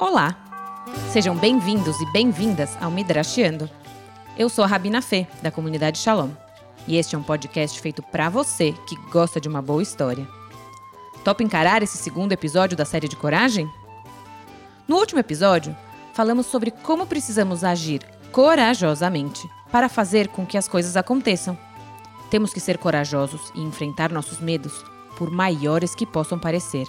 Olá! Sejam bem-vindos e bem-vindas ao Midrashiando. Eu sou a Rabina Fê, da comunidade Shalom, e este é um podcast feito para você que gosta de uma boa história. Topa encarar esse segundo episódio da série de Coragem? No último episódio, falamos sobre como precisamos agir corajosamente para fazer com que as coisas aconteçam. Temos que ser corajosos e enfrentar nossos medos, por maiores que possam parecer.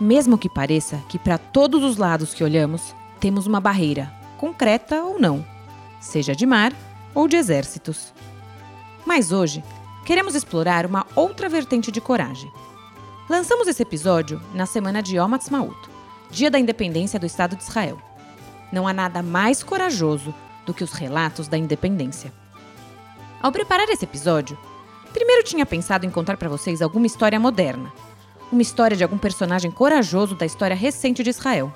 Mesmo que pareça que para todos os lados que olhamos temos uma barreira, concreta ou não, seja de mar ou de exércitos. Mas hoje queremos explorar uma outra vertente de coragem. Lançamos esse episódio na semana de Yom Ha'atzmaut, dia da independência do Estado de Israel. Não há nada mais corajoso do que os relatos da independência. Ao preparar esse episódio, primeiro tinha pensado em contar para vocês alguma história moderna, uma história de algum personagem corajoso da história recente de Israel.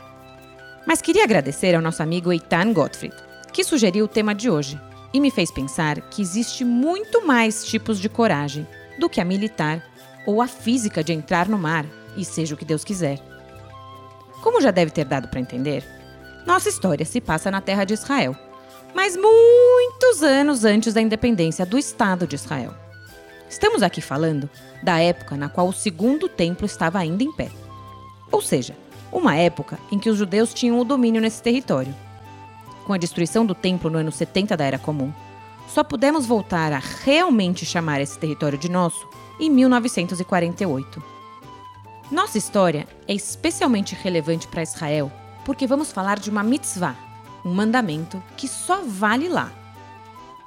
Mas queria agradecer ao nosso amigo Eitan Gottfried, que sugeriu o tema de hoje e me fez pensar que existe muito mais tipos de coragem do que a militar ou a física de entrar no mar e seja o que Deus quiser. Como já deve ter dado para entender, nossa história se passa na terra de Israel, mas muitos anos antes da independência do Estado de Israel. Estamos aqui falando da época na qual o segundo templo estava ainda em pé. Ou seja, uma época em que os judeus tinham o domínio nesse território. Com a destruição do templo no ano 70 da Era Comum, só pudemos voltar a realmente chamar esse território de nosso em 1948. Nossa história é especialmente relevante para Israel porque vamos falar de uma mitzvah, um mandamento que só vale lá.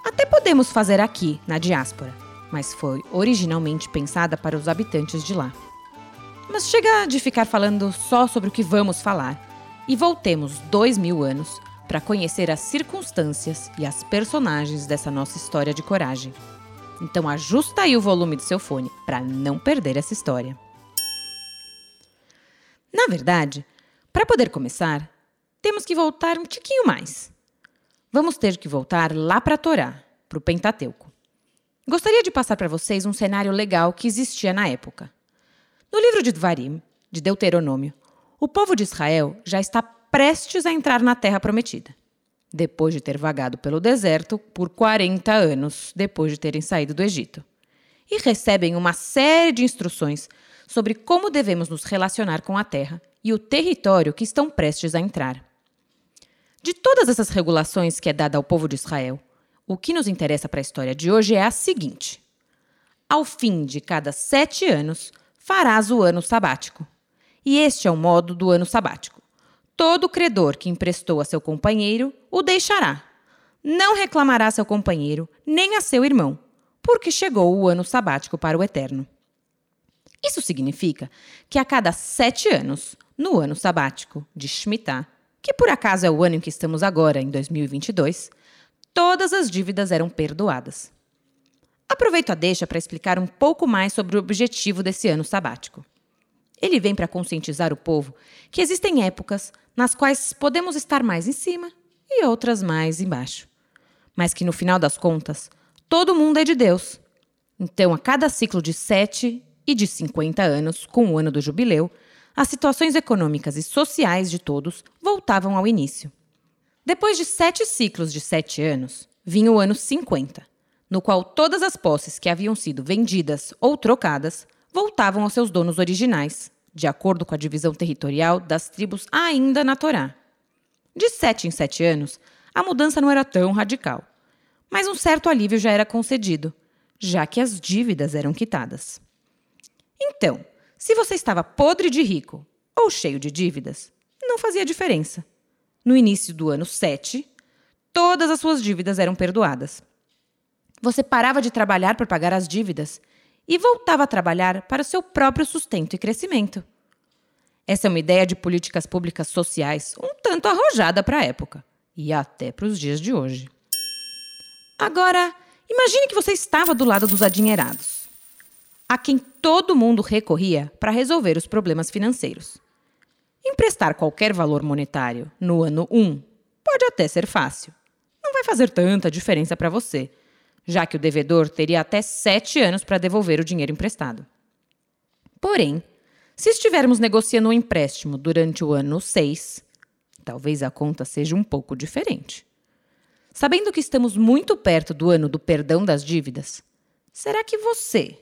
Até podemos fazer aqui, na diáspora, mas foi originalmente pensada para os habitantes de lá. Mas chega de ficar falando só sobre o que vamos falar e voltemos dois mil anos para conhecer as circunstâncias e as personagens dessa nossa história de coragem. Então ajusta aí o volume do seu fone para não perder essa história. Na verdade, para poder começar, temos que voltar um tiquinho mais. Vamos ter que voltar lá para Torá, para o Pentateuco. Gostaria de passar para vocês um cenário legal que existia na época. No livro de Dvarim, de Deuteronômio, o povo de Israel já está prestes a entrar na terra prometida, depois de ter vagado pelo deserto por 40 anos depois de terem saído do Egito. E recebem uma série de instruções sobre como devemos nos relacionar com a terra e o território que estão prestes a entrar. De todas essas regulações que é dada ao povo de Israel, o que nos interessa para a história de hoje é a seguinte: ao fim de cada sete anos, farás o ano sabático. E este é o modo do ano sabático. Todo credor que emprestou a seu companheiro o deixará. Não reclamará seu companheiro, nem a seu irmão, porque chegou o ano sabático para o eterno. Isso significa que a cada sete anos, no ano sabático de Shemitah, que por acaso é o ano em que estamos agora, em 2022, todas as dívidas eram perdoadas. Aproveito a deixa para explicar um pouco mais sobre o objetivo desse ano sabático. Ele vem para conscientizar o povo que existem épocas nas quais podemos estar mais em cima e outras mais embaixo. Mas que no final das contas, todo mundo é de Deus. Então, a cada ciclo de sete e de 50 anos, com o ano do jubileu, as situações econômicas e sociais de todos voltavam ao início. Depois de sete ciclos de sete anos, vinha o ano 50, no qual todas as posses que haviam sido vendidas ou trocadas voltavam aos seus donos originais, de acordo com a divisão territorial das tribos ainda na Torá. De sete em sete anos, a mudança não era tão radical, mas um certo alívio já era concedido, já que as dívidas eram quitadas. Então, se você estava podre de rico ou cheio de dívidas, não fazia diferença. No início do ano 7, todas as suas dívidas eram perdoadas. Você parava de trabalhar para pagar as dívidas e voltava a trabalhar para o seu próprio sustento e crescimento. Essa é uma ideia de políticas públicas sociais um tanto arrojada para a época e até para os dias de hoje. Agora, imagine que você estava do lado dos adinheirados, a quem todo mundo recorria para resolver os problemas financeiros. Emprestar qualquer valor monetário no ano 1 pode até ser fácil. Não vai fazer tanta diferença para você, já que o devedor teria até sete anos para devolver o dinheiro emprestado. Porém, se estivermos negociando um empréstimo durante o ano 6, talvez a conta seja um pouco diferente. Sabendo que estamos muito perto do ano do perdão das dívidas, será que você,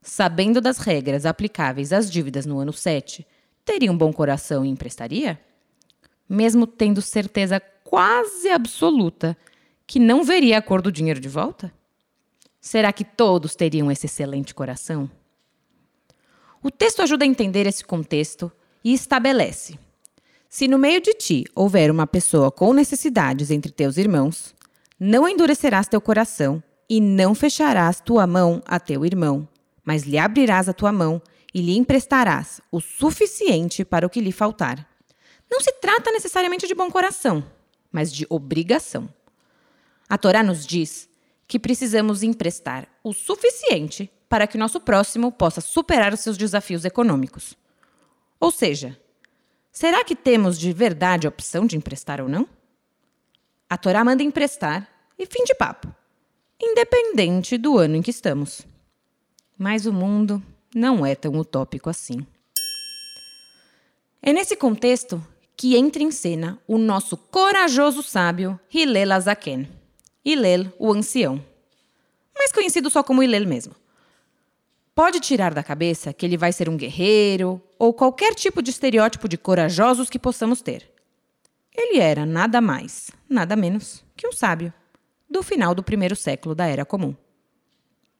sabendo das regras aplicáveis às dívidas no ano 7, teria um bom coração e emprestaria? Mesmo tendo certeza quase absoluta que não veria a cor do dinheiro de volta? Será que todos teriam esse excelente coração? O texto ajuda a entender esse contexto e estabelece: se no meio de ti houver uma pessoa com necessidades entre teus irmãos, não endurecerás teu coração e não fecharás tua mão a teu irmão, mas lhe abrirás a tua mão e lhe emprestarás o suficiente para o que lhe faltar. Não se trata necessariamente de bom coração, mas de obrigação. A Torá nos diz que precisamos emprestar o suficiente para que o nosso próximo possa superar os seus desafios econômicos. Ou seja, será que temos de verdade a opção de emprestar ou não? A Torá manda emprestar e fim de papo, independente do ano em que estamos. Mas o mundo não é tão utópico assim. É nesse contexto que entra em cena o nosso corajoso sábio Hillel Azaken. Hillel, o ancião. Mais conhecido só como Hillel mesmo. Pode tirar da cabeça que ele vai ser um guerreiro ou qualquer tipo de estereótipo de corajosos que possamos ter. Ele era nada mais, nada menos que um sábio, do final do primeiro século da Era Comum.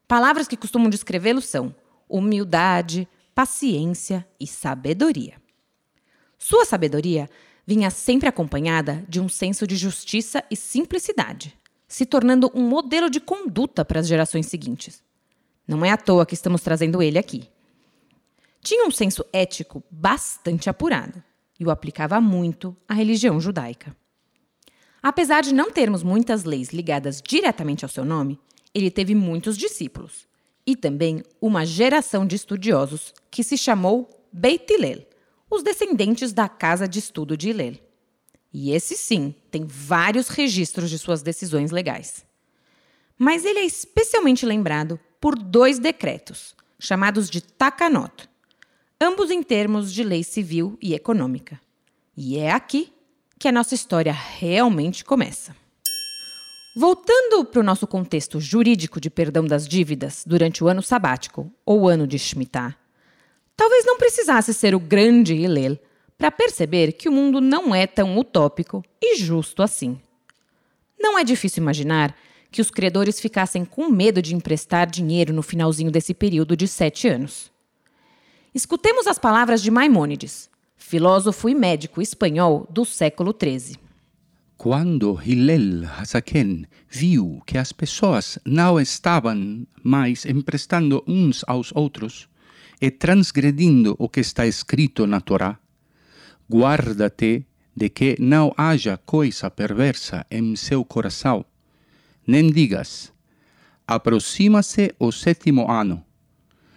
Palavras que costumam descrevê-lo são humildade, paciência e sabedoria. Sua sabedoria vinha sempre acompanhada de um senso de justiça e simplicidade se tornando um modelo de conduta para as gerações seguintes. Não é à toa que estamos trazendo ele aqui. Tinha um senso ético bastante apurado e o aplicava muito à religião judaica. Apesar de não termos muitas leis ligadas diretamente ao seu nome, ele teve muitos discípulos e também uma geração de estudiosos que se chamou Beit Hillel, os descendentes da casa de estudo de Hillel. E esse sim tem vários registros de suas decisões legais. Mas ele é especialmente lembrado por dois decretos, chamados de Takanot, ambos em termos de lei civil e econômica. E é aqui que a nossa história realmente começa. Voltando para o nosso contexto jurídico de perdão das dívidas durante o ano sabático ou ano de Shemitah, talvez não precisasse ser o grande Hillel para perceber que o mundo não é tão utópico e justo assim. Não é difícil imaginar que os credores ficassem com medo de emprestar dinheiro no finalzinho desse período de sete anos. Escutemos as palavras de Maimônides, filósofo e médico espanhol do século XIII. Quando Hillel Hazaken viu que as pessoas não estavam mais emprestando uns aos outros e transgredindo o que está escrito na Torá, guarda-te de que não haja coisa perversa em seu coração, nem digas, aproxima-se o sétimo ano,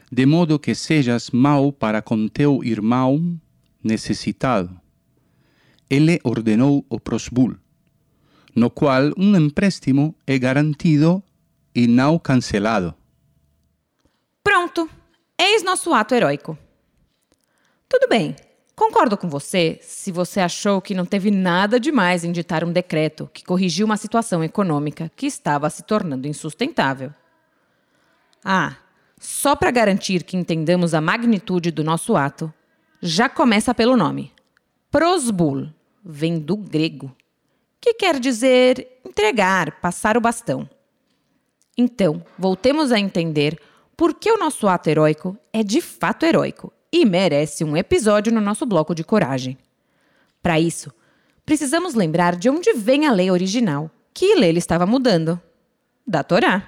de modo que sejas mau para com teu irmão necessitado. Ele ordenou o prosbul, no qual um empréstimo é garantido e não cancelado. Pronto! Eis nosso ato heróico. Tudo bem, Concordo com você se você achou que não teve nada demais em ditar um decreto que corrigiu uma situação econômica que estava se tornando insustentável. Ah, só para garantir que entendamos a magnitude do nosso ato, já começa pelo nome. Prosbul vem do grego, que quer dizer entregar, passar o bastão. Então, voltemos a entender por que o nosso ato heróico é de fato heróico e merece um episódio no nosso bloco de coragem. Para isso, precisamos lembrar de onde vem a lei original que Hillel estava mudando da Torá.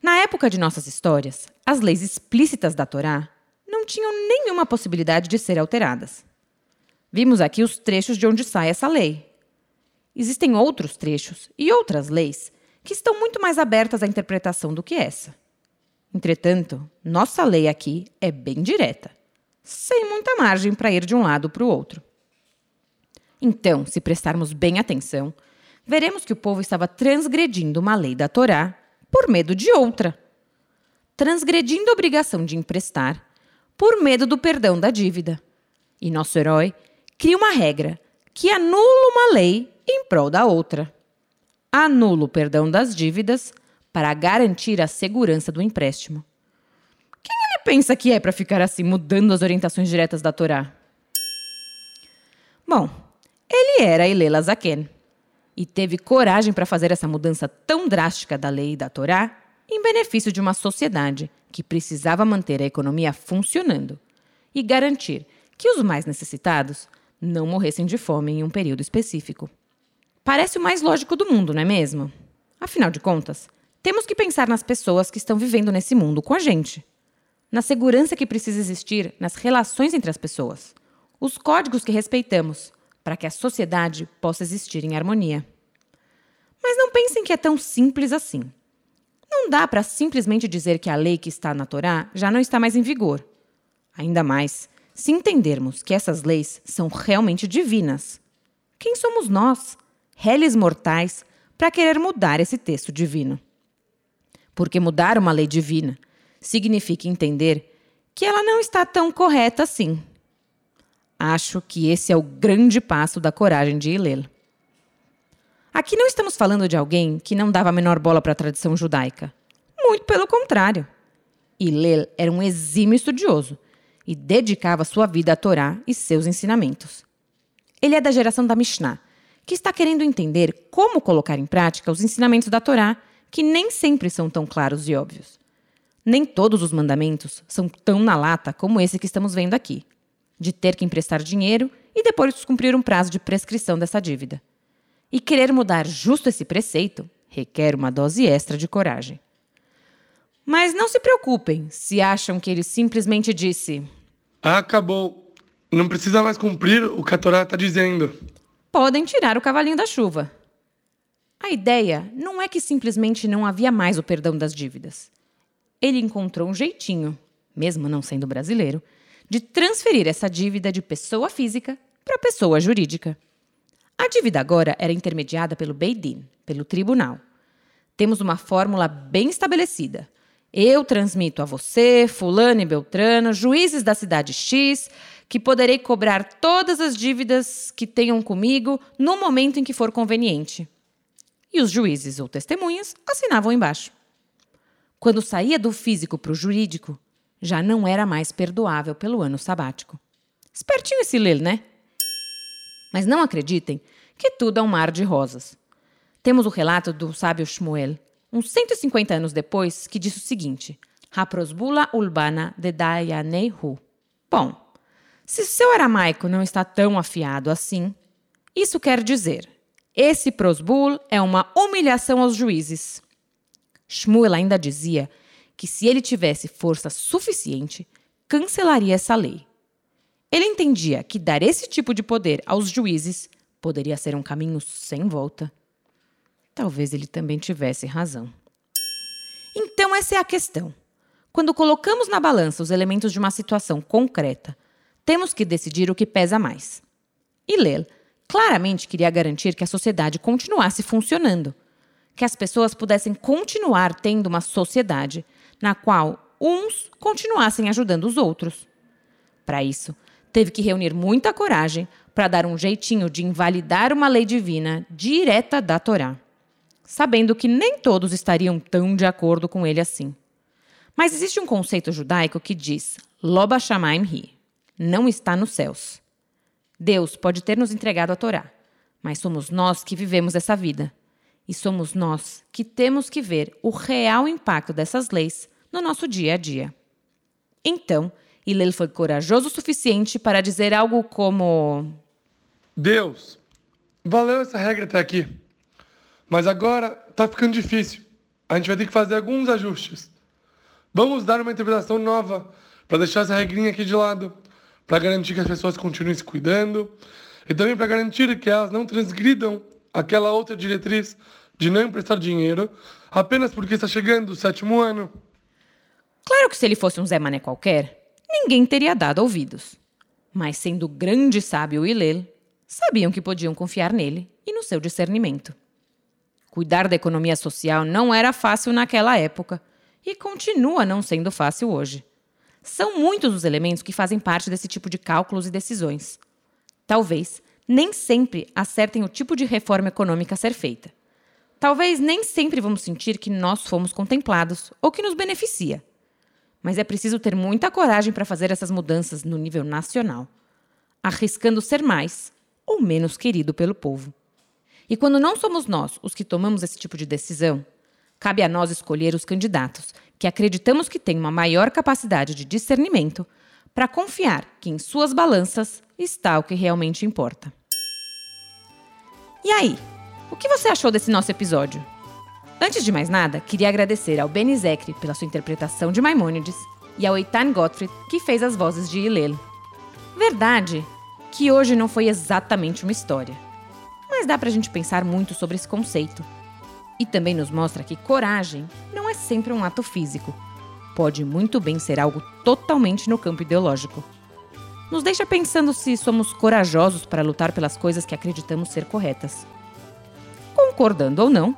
Na época de nossas histórias, as leis explícitas da Torá não tinham nenhuma possibilidade de ser alteradas. Vimos aqui os trechos de onde sai essa lei. Existem outros trechos e outras leis que estão muito mais abertas à interpretação do que essa. Entretanto, nossa lei aqui é bem direta, sem muita margem para ir de um lado para o outro. Então, se prestarmos bem atenção, veremos que o povo estava transgredindo uma lei da Torá por medo de outra. Transgredindo a obrigação de emprestar por medo do perdão da dívida. E nosso herói cria uma regra que anula uma lei em prol da outra. Anula o perdão das dívidas para garantir a segurança do empréstimo. Quem ele pensa que é para ficar assim mudando as orientações diretas da Torá? Bom, ele era Ilela Zaken e teve coragem para fazer essa mudança tão drástica da lei e da Torá em benefício de uma sociedade que precisava manter a economia funcionando e garantir que os mais necessitados não morressem de fome em um período específico. Parece o mais lógico do mundo, não é mesmo? Afinal de contas, temos que pensar nas pessoas que estão vivendo nesse mundo com a gente, na segurança que precisa existir nas relações entre as pessoas, os códigos que respeitamos para que a sociedade possa existir em harmonia. Mas não pensem que é tão simples assim. Não dá para simplesmente dizer que a lei que está na Torá já não está mais em vigor. Ainda mais se entendermos que essas leis são realmente divinas. Quem somos nós, réis mortais, para querer mudar esse texto divino? Porque mudar uma lei divina significa entender que ela não está tão correta assim. Acho que esse é o grande passo da coragem de Hillel. Aqui não estamos falando de alguém que não dava a menor bola para a tradição judaica. Muito pelo contrário. Hillel era um exímio estudioso e dedicava sua vida à Torá e seus ensinamentos. Ele é da geração da Mishnah, que está querendo entender como colocar em prática os ensinamentos da Torá, que nem sempre são tão claros e óbvios. Nem todos os mandamentos são tão na lata como esse que estamos vendo aqui, de ter que emprestar dinheiro e depois cumprir um prazo de prescrição dessa dívida. E querer mudar justo esse preceito requer uma dose extra de coragem. Mas não se preocupem se acham que ele simplesmente disse: Acabou. Não precisa mais cumprir o que a Torá está dizendo. Podem tirar o cavalinho da chuva. A ideia não é que simplesmente não havia mais o perdão das dívidas. Ele encontrou um jeitinho, mesmo não sendo brasileiro, de transferir essa dívida de pessoa física para pessoa jurídica. A dívida agora era intermediada pelo Beidin, pelo tribunal. Temos uma fórmula bem estabelecida. Eu transmito a você, Fulano e Beltrano, juízes da cidade X, que poderei cobrar todas as dívidas que tenham comigo no momento em que for conveniente. E os juízes ou testemunhas assinavam embaixo. Quando saía do físico para o jurídico, já não era mais perdoável pelo ano sabático. Espertinho esse ler, né? Mas não acreditem que tudo é um mar de rosas. Temos o relato do sábio Shmuel, uns 150 anos depois, que diz o seguinte: Haprosbula urbana de Dayaneihu. Bom, se seu aramaico não está tão afiado assim, isso quer dizer: esse prosbul é uma humilhação aos juízes. Shmuel ainda dizia que se ele tivesse força suficiente, cancelaria essa lei. Ele entendia que dar esse tipo de poder aos juízes poderia ser um caminho sem volta. Talvez ele também tivesse razão. Então, essa é a questão. Quando colocamos na balança os elementos de uma situação concreta, temos que decidir o que pesa mais. Hillel claramente queria garantir que a sociedade continuasse funcionando, que as pessoas pudessem continuar tendo uma sociedade na qual uns continuassem ajudando os outros. Para isso, teve que reunir muita coragem para dar um jeitinho de invalidar uma lei divina direta da Torá, sabendo que nem todos estariam tão de acordo com ele assim. Mas existe um conceito judaico que diz: Loba Shamaim Hi, não está nos céus. Deus pode ter nos entregado a Torá, mas somos nós que vivemos essa vida. E somos nós que temos que ver o real impacto dessas leis no nosso dia a dia. Então, Hillel foi corajoso o suficiente para dizer algo como: Deus, valeu essa regra até aqui. Mas agora tá ficando difícil. A gente vai ter que fazer alguns ajustes. Vamos dar uma interpretação nova para deixar essa regrinha aqui de lado, para garantir que as pessoas continuem se cuidando e também para garantir que elas não transgridam aquela outra diretriz de não emprestar dinheiro apenas porque está chegando o sétimo ano. Claro que se ele fosse um Zé Mané qualquer, ninguém teria dado ouvidos. Mas sendo grande sábio Hillel, sabiam que podiam confiar nele e no seu discernimento. Cuidar da economia social não era fácil naquela época e continua não sendo fácil hoje. São muitos os elementos que fazem parte desse tipo de cálculos e decisões. Talvez nem sempre acertem o tipo de reforma econômica a ser feita. Talvez nem sempre vamos sentir que nós fomos contemplados ou que nos beneficia. Mas é preciso ter muita coragem para fazer essas mudanças no nível nacional, arriscando ser mais ou menos querido pelo povo. E quando não somos nós os que tomamos esse tipo de decisão, cabe a nós escolher os candidatos que acreditamos que têm uma maior capacidade de discernimento para confiar que em suas balanças está o que realmente importa. E aí, o que você achou desse nosso episódio? Antes de mais nada, queria agradecer ao Benny Zekri pela sua interpretação de Maimônides e ao Eitan Gottfried, que fez as vozes de Hillel. Verdade que hoje não foi exatamente uma história, mas dá pra gente pensar muito sobre esse conceito. E também nos mostra que coragem não é sempre um ato físico. Pode muito bem ser algo totalmente no campo ideológico. Nos deixa pensando se somos corajosos para lutar pelas coisas que acreditamos ser corretas. Concordando ou não,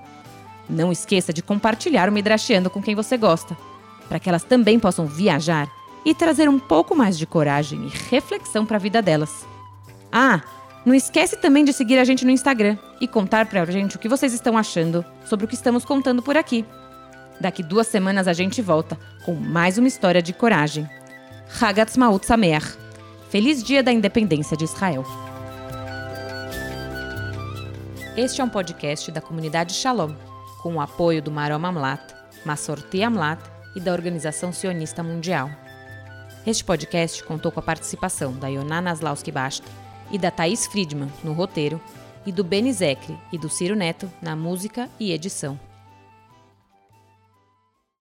não esqueça de compartilhar o Midrasheando com quem você gosta, para que elas também possam viajar e trazer um pouco mais de coragem e reflexão para a vida delas. Ah, não esquece também de seguir a gente no Instagram e contar pra gente o que vocês estão achando sobre o que estamos contando por aqui. Daqui duas semanas a gente volta com mais uma história de coragem. Hagatz Maut Sameach. Feliz Dia da Independência de Israel. Este é um podcast da comunidade Shalom, com o apoio do Marom Amlat, Massorti Amlat e da Organização Sionista Mundial. Este podcast contou com a participação da Yonah Naslauski Basta, e da Thaís Friedman no roteiro, e do Beni Zecre e do Ciro Neto na música e edição.